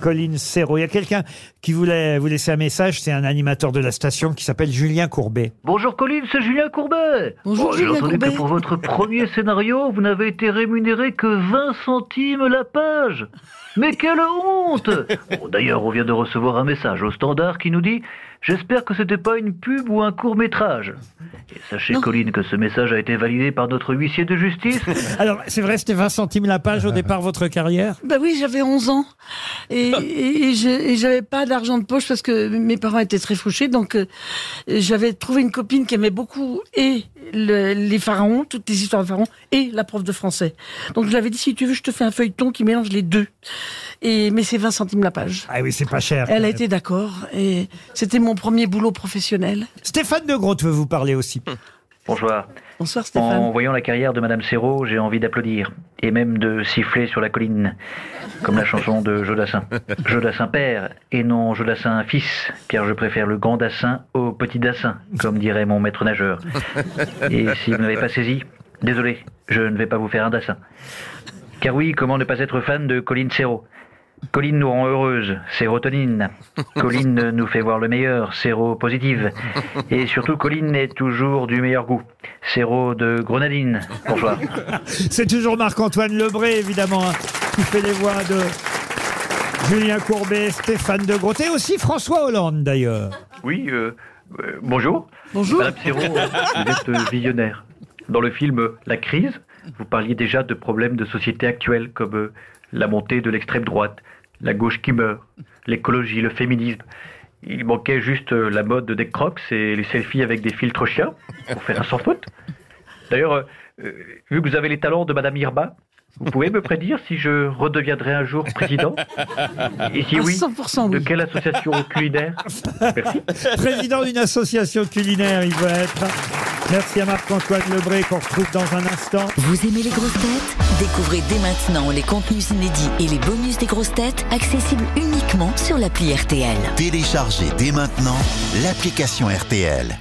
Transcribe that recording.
Colline Serrault. Il y a quelqu'un qui voulait vous laisser un message, c'est un animateur de la station qui s'appelle Julien Courbet. Bonjour Colline, c'est Julien Courbet. Bonjour, Oh, J'ai Julien entendu Courbet. que pour votre premier scénario, vous n'avez été rémunéré que 20 centimes la page. Mais quelle honte Bon, D'ailleurs, on vient de recevoir un message au standard qui nous dit J'espère que c'était pas une pub ou un court métrage. Et sachez, Non. Colline, que ce message a été validé par notre huissier de justice. Alors, c'est vrai, c'était 20 centimes la page au départ, votre carrière? Bah oui, j'avais 11 ans et, et, et j'avais pas d'argent de poche parce que mes parents étaient très fauchés. Donc euh, j'avais trouvé une copine qui aimait beaucoup et le- les pharaons, toutes les histoires de pharaons, et la prof de français. Donc je l'avais dit si tu veux, je te fais un feuilleton qui mélange les deux. Et mais c'est 20 centimes la page. Ah oui, c'est pas cher. Elle a été d'accord et c'était mon premier boulot professionnel. Stéphane de Groot veut vous parler aussi. Bonsoir. Bonsoir En Stéphane. voyant la carrière de Madame Serrault, j'ai envie d'applaudir et même de siffler sur la colline, comme la chanson de Jodassin. Jodassin père et non Jodassin fils, car je préfère le grand dassin au petit dassin, comme dirait mon maître nageur. Et si vous n'avez pas saisi, désolé, je ne vais pas vous faire un dassin. Car oui, comment ne pas être fan de Colline Serrault Colline nous rend heureuse, sérotonine. Colline nous fait voir le meilleur, séropositive. Et surtout, Colline est toujours du meilleur goût. Séro de grenadine. Bonsoir. C'est toujours Marc-Antoine Lebré, évidemment, hein, qui fait les voix de Julien Courbet, Stéphane de Groot et aussi François Hollande, d'ailleurs. Oui, euh, euh, bonjour. Bonjour. Madame Serrault, vous êtes euh, visionnaire. Dans le film euh, La crise, vous parliez déjà de problèmes de société actuels comme euh, la montée de l'extrême droite, la gauche qui meurt, l'écologie, le féminisme. Il manquait juste euh, la mode des crocs et les selfies avec des filtres chiens pour faire un sans faute. D'ailleurs, euh, euh, vu que vous avez les talents de Madame Irma, vous pouvez me prédire si je redeviendrai un jour président? Et si oui, 100% de quelle association culinaire? Merci. Président d'une association culinaire, il veut être. Merci à Marc-Antoine Lebré qu'on retrouve dans un instant. Vous aimez les grosses têtes? Découvrez dès maintenant les contenus inédits et les bonus des grosses têtes accessibles uniquement sur l'appli RTL. Téléchargez dès maintenant l'application RTL.